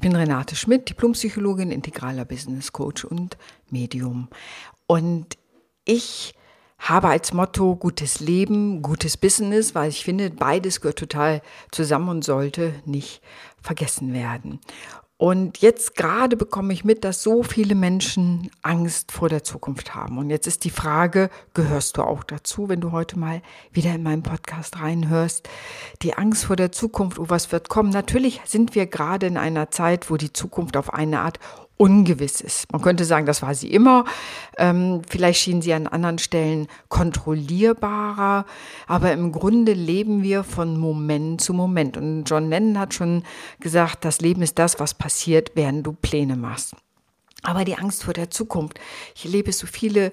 Ich bin Renate Schmidt, Diplompsychologin, integraler Business Coach und Medium. Und ich habe als Motto gutes Leben, gutes Business, weil ich finde, beides gehört total zusammen und sollte nicht vergessen werden. Und jetzt gerade bekomme ich mit, dass so viele Menschen Angst vor der Zukunft haben. Und jetzt ist die Frage, gehörst du auch dazu, wenn du heute mal wieder in meinen Podcast reinhörst? Die Angst vor der Zukunft, oh, was wird kommen? Natürlich sind wir gerade in einer Zeit, wo die Zukunft auf eine Art ungewiss ist. Man könnte sagen, das war sie immer. Ähm, vielleicht schien sie an anderen Stellen kontrollierbarer, aber im Grunde leben wir von Moment zu Moment. Und John Lennon hat schon gesagt, das Leben ist das, was passiert, während du Pläne machst. Aber die Angst vor der Zukunft. Ich erlebe so viele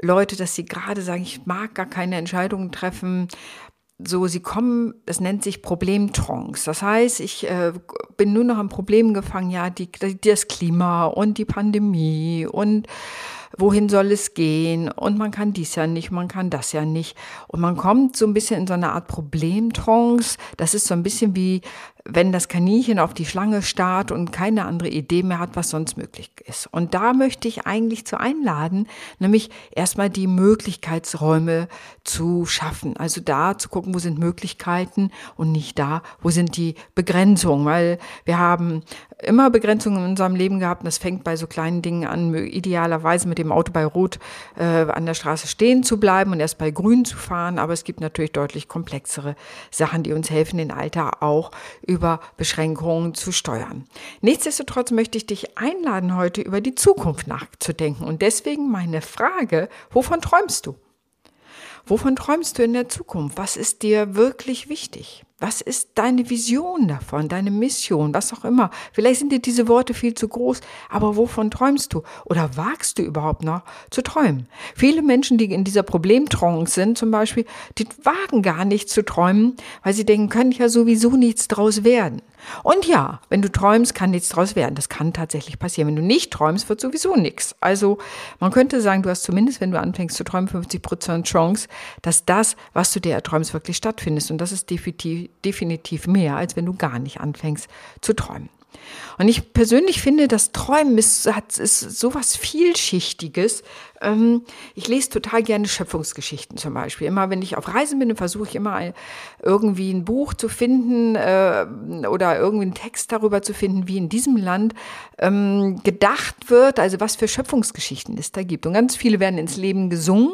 Leute, dass sie gerade sagen, ich mag gar keine Entscheidungen treffen, so, sie kommen, es nennt sich Problemtrance. Das heißt, ich äh, bin nur noch am Problem gefangen, ja, die, das Klima und die Pandemie und wohin soll es gehen und man kann dies ja nicht, man kann das ja nicht. Und man kommt so ein bisschen in so eine Art Problemtrance. Das ist so ein bisschen wie wenn das Kaninchen auf die Schlange starrt und keine andere Idee mehr hat, was sonst möglich ist. Und da möchte ich eigentlich zu einladen, nämlich erstmal die Möglichkeitsräume zu schaffen. Also da zu gucken, wo sind Möglichkeiten und nicht da, wo sind die Begrenzungen, weil wir haben immer Begrenzungen in unserem Leben gehabt und das fängt bei so kleinen Dingen an, idealerweise mit dem Auto bei Rot äh, an der Straße stehen zu bleiben und erst bei Grün zu fahren, aber es gibt natürlich deutlich komplexere Sachen, die uns helfen, den Alter auch über Beschränkungen zu steuern. Nichtsdestotrotz möchte ich dich einladen, heute über die Zukunft nachzudenken. Und deswegen meine Frage, wovon träumst du? Wovon träumst du in der Zukunft? Was ist dir wirklich wichtig? Was ist deine Vision davon, deine Mission, was auch immer? Vielleicht sind dir diese Worte viel zu groß, aber wovon träumst du? Oder wagst du überhaupt noch zu träumen? Viele Menschen, die in dieser Problemtrance sind, zum Beispiel, die wagen gar nicht zu träumen, weil sie denken, können ja sowieso nichts draus werden. Und ja, wenn du träumst, kann nichts draus werden. Das kann tatsächlich passieren. Wenn du nicht träumst, wird sowieso nichts. Also man könnte sagen, du hast zumindest, wenn du anfängst zu träumen, 50 Prozent Chance, dass das, was du dir erträumst, wirklich stattfindet. Und das ist definitiv definitiv mehr, als wenn du gar nicht anfängst zu träumen. Und ich persönlich finde, das Träumen ist, hat, ist sowas Vielschichtiges. Ähm, ich lese total gerne Schöpfungsgeschichten zum Beispiel. Immer wenn ich auf Reisen bin, versuche ich immer irgendwie ein Buch zu finden äh, oder irgendwie einen Text darüber zu finden, wie in diesem Land ähm, gedacht wird, also was für Schöpfungsgeschichten es da gibt. Und ganz viele werden ins Leben gesungen.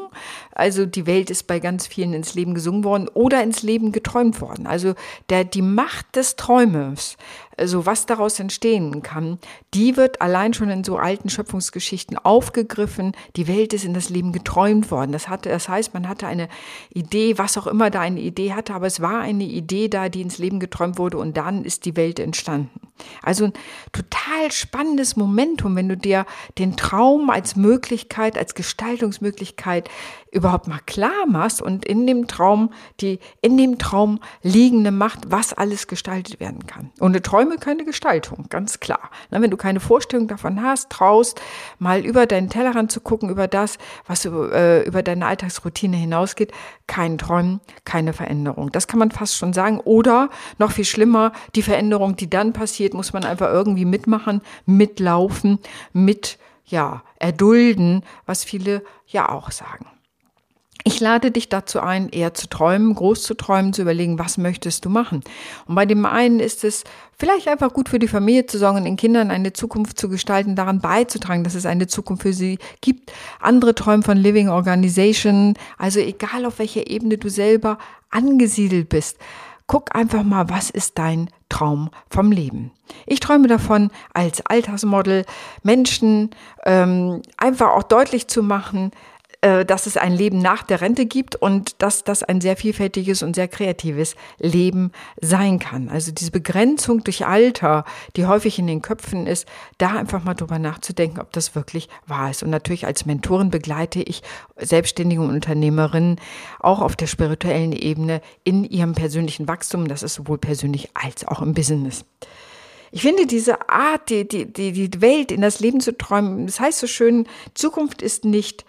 Also die Welt ist bei ganz vielen ins Leben gesungen worden oder ins Leben geträumt worden. Also der, die Macht des Träumens also was daraus entstehen kann, die wird allein schon in so alten Schöpfungsgeschichten aufgegriffen. Die Welt ist in das Leben geträumt worden. Das, hatte, das heißt, man hatte eine Idee, was auch immer da eine Idee hatte, aber es war eine Idee da, die ins Leben geträumt wurde und dann ist die Welt entstanden. Also ein total spannendes Momentum, wenn du dir den Traum als Möglichkeit, als Gestaltungsmöglichkeit überhaupt mal klar machst und in dem Traum, die in dem Traum liegende Macht, was alles gestaltet werden kann. Ohne Träume keine Gestaltung, ganz klar. wenn du keine Vorstellung davon hast, traust, mal über deinen Tellerrand zu gucken, über das, was äh, über deine Alltagsroutine hinausgeht, kein Träumen, keine Veränderung. Das kann man fast schon sagen. Oder noch viel schlimmer, die Veränderung, die dann passiert, muss man einfach irgendwie mitmachen, mitlaufen, mit ja, erdulden, was viele ja auch sagen. Ich lade dich dazu ein, eher zu träumen, groß zu träumen, zu überlegen, was möchtest du machen. Und bei dem einen ist es vielleicht einfach gut für die Familie zu sorgen den Kindern eine Zukunft zu gestalten, daran beizutragen, dass es eine Zukunft für sie gibt. Andere träumen von Living Organization, also egal auf welcher Ebene du selber angesiedelt bist. Guck einfach mal, was ist dein Traum vom Leben? Ich träume davon, als Alltagsmodel Menschen ähm, einfach auch deutlich zu machen, dass es ein Leben nach der Rente gibt und dass das ein sehr vielfältiges und sehr kreatives Leben sein kann. Also diese Begrenzung durch Alter, die häufig in den Köpfen ist, da einfach mal drüber nachzudenken, ob das wirklich wahr ist. Und natürlich als Mentorin begleite ich Selbstständige und Unternehmerinnen auch auf der spirituellen Ebene in ihrem persönlichen Wachstum. Das ist sowohl persönlich als auch im Business. Ich finde diese Art, die, die, die Welt in das Leben zu träumen, das heißt so schön, Zukunft ist nicht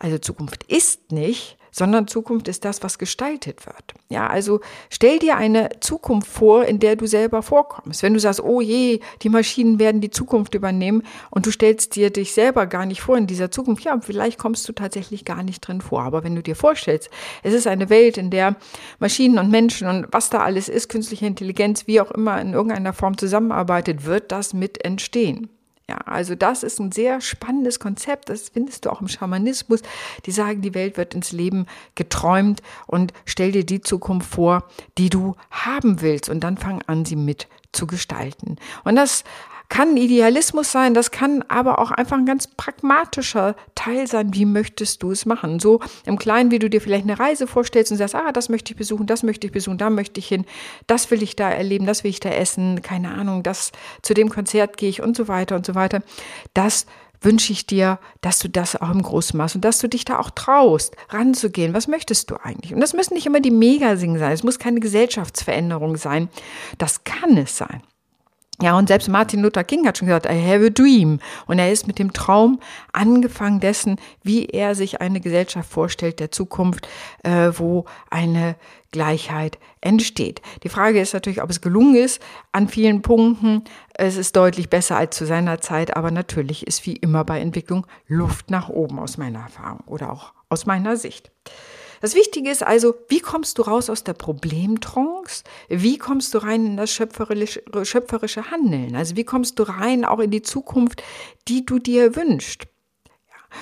also Zukunft ist nicht, sondern Zukunft ist das, was gestaltet wird. Ja, also stell dir eine Zukunft vor, in der du selber vorkommst. Wenn du sagst, oh je, die Maschinen werden die Zukunft übernehmen und du stellst dir dich selber gar nicht vor in dieser Zukunft, ja, vielleicht kommst du tatsächlich gar nicht drin vor. Aber wenn du dir vorstellst, es ist eine Welt, in der Maschinen und Menschen und was da alles ist, künstliche Intelligenz, wie auch immer in irgendeiner Form zusammenarbeitet, wird das mit entstehen. Ja, also das ist ein sehr spannendes Konzept. Das findest du auch im Schamanismus. Die sagen, die Welt wird ins Leben geträumt und stell dir die Zukunft vor, die du haben willst. Und dann fang an, sie mit zu gestalten. Und das kann Idealismus sein, das kann aber auch einfach ein ganz pragmatischer Teil sein. Wie möchtest du es machen? So im Kleinen, wie du dir vielleicht eine Reise vorstellst und sagst, ah, das möchte ich besuchen, das möchte ich besuchen, da möchte ich hin, das will ich da erleben, das will ich da essen, keine Ahnung, das zu dem Konzert gehe ich und so weiter und so weiter. Das wünsche ich dir, dass du das auch im Großen machst und dass du dich da auch traust, ranzugehen. Was möchtest du eigentlich? Und das müssen nicht immer die Megasingen sein. Es muss keine Gesellschaftsveränderung sein. Das kann es sein. Ja, und selbst Martin Luther King hat schon gesagt, I have a dream. Und er ist mit dem Traum angefangen dessen, wie er sich eine Gesellschaft vorstellt der Zukunft, äh, wo eine Gleichheit entsteht. Die Frage ist natürlich, ob es gelungen ist an vielen Punkten. Es ist deutlich besser als zu seiner Zeit, aber natürlich ist wie immer bei Entwicklung Luft nach oben aus meiner Erfahrung oder auch aus meiner Sicht. Das Wichtige ist also, wie kommst du raus aus der Problemtrance? Wie kommst du rein in das schöpferische, Handeln? Also wie kommst du rein auch in die Zukunft, die du dir wünschst?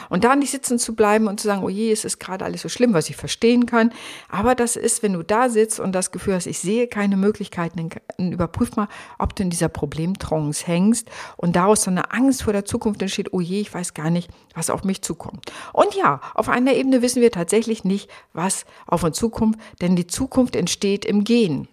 Und da nicht sitzen zu bleiben und zu sagen, oh je, es ist gerade alles so schlimm, was ich verstehen kann. Aber das ist, wenn du da sitzt und das Gefühl hast, ich sehe keine Möglichkeiten, dann überprüf mal, ob du in dieser Problemtrance hängst und daraus so eine Angst vor der Zukunft entsteht, oh je, ich weiß gar nicht, was auf mich zukommt. Und ja, auf einer Ebene wissen wir tatsächlich nicht, was auf uns zukommt, denn die Zukunft entsteht im Gehen.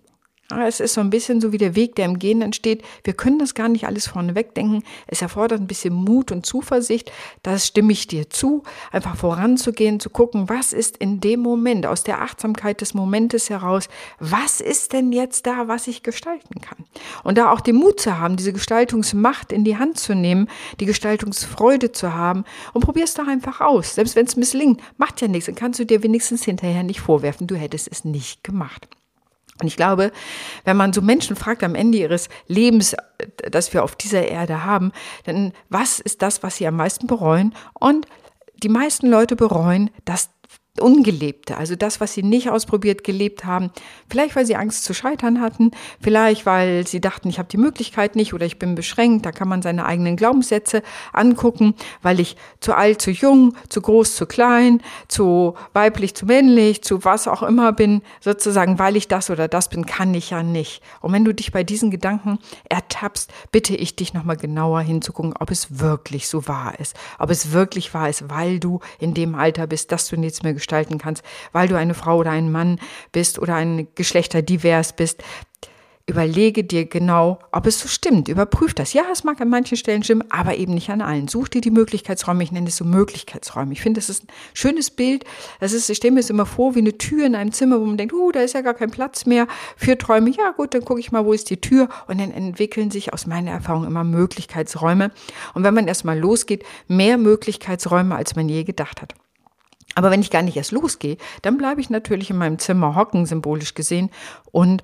Es ist so ein bisschen so wie der Weg, der im Gehen entsteht. Wir können das gar nicht alles vorne wegdenken. Es erfordert ein bisschen Mut und Zuversicht. Das stimme ich dir zu, einfach voranzugehen, zu gucken, was ist in dem Moment, aus der Achtsamkeit des Momentes heraus, was ist denn jetzt da, was ich gestalten kann? Und da auch den Mut zu haben, diese Gestaltungsmacht in die Hand zu nehmen, die Gestaltungsfreude zu haben und probier es doch einfach aus. Selbst wenn es misslingt, macht ja nichts, dann kannst du dir wenigstens hinterher nicht vorwerfen, du hättest es nicht gemacht. Und ich glaube, wenn man so Menschen fragt am Ende ihres Lebens, das wir auf dieser Erde haben, dann was ist das, was sie am meisten bereuen? Und die meisten Leute bereuen, dass Ungelebte, also das, was sie nicht ausprobiert gelebt haben. Vielleicht, weil sie Angst zu scheitern hatten, vielleicht, weil sie dachten, ich habe die Möglichkeit nicht oder ich bin beschränkt. Da kann man seine eigenen Glaubenssätze angucken, weil ich zu alt, zu jung, zu groß, zu klein, zu weiblich, zu männlich, zu was auch immer bin, sozusagen, weil ich das oder das bin, kann ich ja nicht. Und wenn du dich bei diesen Gedanken ertappst, bitte ich dich nochmal genauer hinzugucken, ob es wirklich so wahr ist. Ob es wirklich wahr ist, weil du in dem Alter bist, dass du nichts mehr gestalten kannst, weil du eine Frau oder ein Mann bist oder ein Geschlechter divers bist. Überlege dir genau, ob es so stimmt. Überprüf das. Ja, es mag an manchen Stellen stimmen, aber eben nicht an allen. Such dir die Möglichkeitsräume. Ich nenne es so Möglichkeitsräume. Ich finde, das ist ein schönes Bild. Das ist, ich stelle mir es immer vor wie eine Tür in einem Zimmer, wo man denkt, uh, da ist ja gar kein Platz mehr für Träume. Ja, gut, dann gucke ich mal, wo ist die Tür? Und dann entwickeln sich aus meiner Erfahrung immer Möglichkeitsräume. Und wenn man erstmal losgeht, mehr Möglichkeitsräume, als man je gedacht hat. Aber wenn ich gar nicht erst losgehe, dann bleibe ich natürlich in meinem Zimmer hocken, symbolisch gesehen, und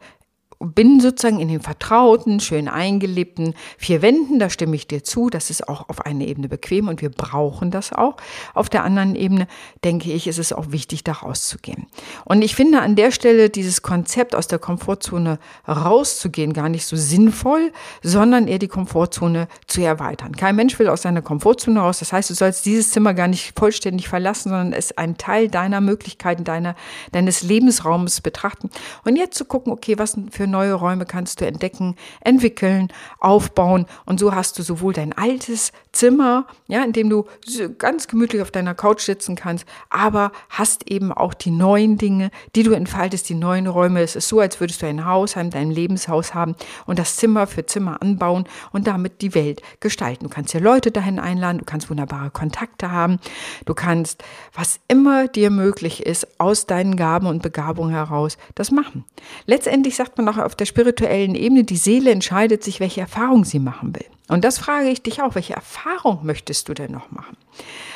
bin sozusagen in den vertrauten, schön eingelebten vier Wänden, da stimme ich dir zu, das ist auch auf einer Ebene bequem und wir brauchen das auch. Auf der anderen Ebene, denke ich, ist es auch wichtig, da rauszugehen. Und ich finde an der Stelle dieses Konzept aus der Komfortzone rauszugehen gar nicht so sinnvoll, sondern eher die Komfortzone zu erweitern. Kein Mensch will aus seiner Komfortzone raus, das heißt, du sollst dieses Zimmer gar nicht vollständig verlassen, sondern es ein Teil deiner Möglichkeiten, deiner, deines Lebensraums betrachten. Und jetzt zu gucken, okay, was für neue Räume kannst du entdecken, entwickeln, aufbauen. Und so hast du sowohl dein altes Zimmer, ja, in dem du ganz gemütlich auf deiner Couch sitzen kannst, aber hast eben auch die neuen Dinge, die du entfaltest, die neuen Räume. Es ist so, als würdest du ein Hausheim, dein Lebenshaus haben und das Zimmer für Zimmer anbauen und damit die Welt gestalten. Du kannst dir Leute dahin einladen, du kannst wunderbare Kontakte haben, du kannst, was immer dir möglich ist, aus deinen Gaben und Begabungen heraus das machen. Letztendlich sagt man auch auf der spirituellen Ebene, die Seele entscheidet sich, welche Erfahrung sie machen will. Und das frage ich dich auch, welche Erfahrung möchtest du denn noch machen?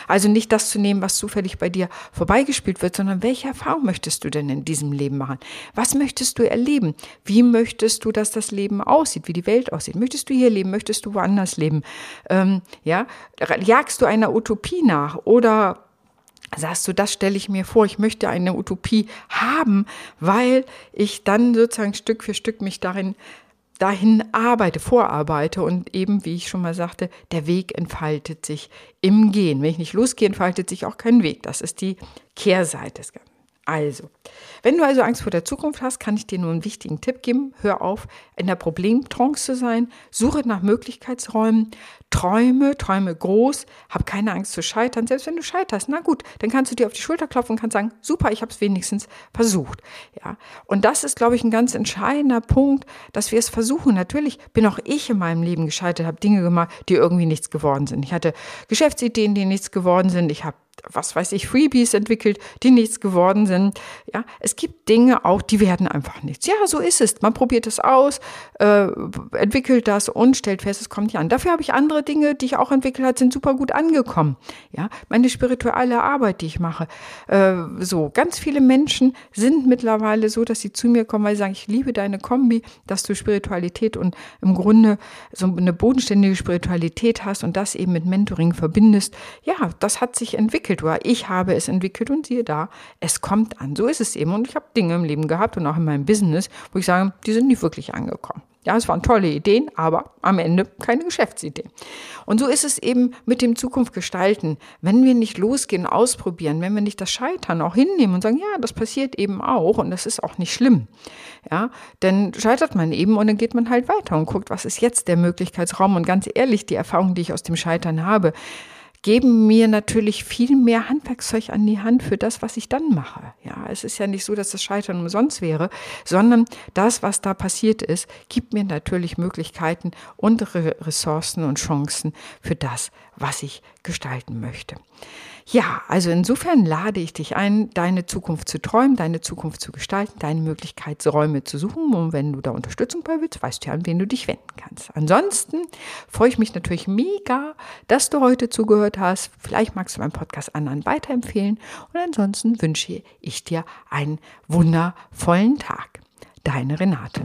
Also nicht das zu nehmen, was zufällig bei dir vorbeigespielt wird, sondern welche Erfahrung möchtest du denn in diesem Leben machen? Was möchtest du erleben? Wie möchtest du, dass das Leben aussieht, wie die Welt aussieht? Möchtest du hier leben? Möchtest du woanders leben? Ähm, ja, jagst du einer Utopie nach oder sagst du, das stelle ich mir vor, ich möchte eine Utopie haben, weil ich dann sozusagen Stück für Stück mich darin dahin arbeite, vorarbeite und eben, wie ich schon mal sagte, der Weg entfaltet sich im Gehen. Wenn ich nicht losgehe, entfaltet sich auch kein Weg. Das ist die Kehrseite des Ganzen. Also, wenn du also Angst vor der Zukunft hast, kann ich dir nur einen wichtigen Tipp geben. Hör auf, in der Problemtrance zu sein. Suche nach Möglichkeitsräumen. Träume, träume groß. Hab keine Angst zu scheitern. Selbst wenn du scheiterst, na gut, dann kannst du dir auf die Schulter klopfen und kannst sagen, super, ich habe es wenigstens versucht. Ja, und das ist, glaube ich, ein ganz entscheidender Punkt, dass wir es versuchen. Natürlich bin auch ich in meinem Leben gescheitert, habe Dinge gemacht, die irgendwie nichts geworden sind. Ich hatte Geschäftsideen, die nichts geworden sind. Ich habe was weiß ich, Freebies entwickelt, die nichts geworden sind. Ja, es gibt Dinge auch, die werden einfach nichts. Ja, so ist es. Man probiert es aus, äh, entwickelt das und stellt fest, es kommt nicht an. Dafür habe ich andere Dinge, die ich auch entwickelt habe, sind super gut angekommen. Ja, meine spirituelle Arbeit, die ich mache. Äh, so, ganz viele Menschen sind mittlerweile so, dass sie zu mir kommen, weil sie sagen, ich liebe deine Kombi, dass du Spiritualität und im Grunde so eine bodenständige Spiritualität hast und das eben mit Mentoring verbindest. Ja, das hat sich entwickelt entwickelt oder ich habe es entwickelt und siehe da, es kommt an. So ist es eben. Und ich habe Dinge im Leben gehabt und auch in meinem Business, wo ich sage, die sind nicht wirklich angekommen. Ja, es waren tolle Ideen, aber am Ende keine Geschäftsidee. Und so ist es eben mit dem Zukunft gestalten. Wenn wir nicht losgehen, ausprobieren, wenn wir nicht das Scheitern auch hinnehmen und sagen, ja, das passiert eben auch und das ist auch nicht schlimm. Ja, dann scheitert man eben und dann geht man halt weiter und guckt, was ist jetzt der Möglichkeitsraum. Und ganz ehrlich, die Erfahrung, die ich aus dem Scheitern habe, geben mir natürlich viel mehr Handwerkszeug an die Hand für das, was ich dann mache. Ja, es ist ja nicht so, dass das Scheitern umsonst wäre, sondern das, was da passiert ist, gibt mir natürlich Möglichkeiten und Ressourcen und Chancen für das, was ich gestalten möchte. Ja, also insofern lade ich dich ein, deine Zukunft zu träumen, deine Zukunft zu gestalten, deine Möglichkeitsräume zu suchen. Und wenn du da Unterstützung bei willst, weißt du ja, an wen du dich wenden kannst. Ansonsten freue ich mich natürlich mega, dass du heute zugehört hast. Vielleicht magst du meinen Podcast anderen weiterempfehlen. Und ansonsten wünsche ich dir einen wundervollen Tag. Deine Renate.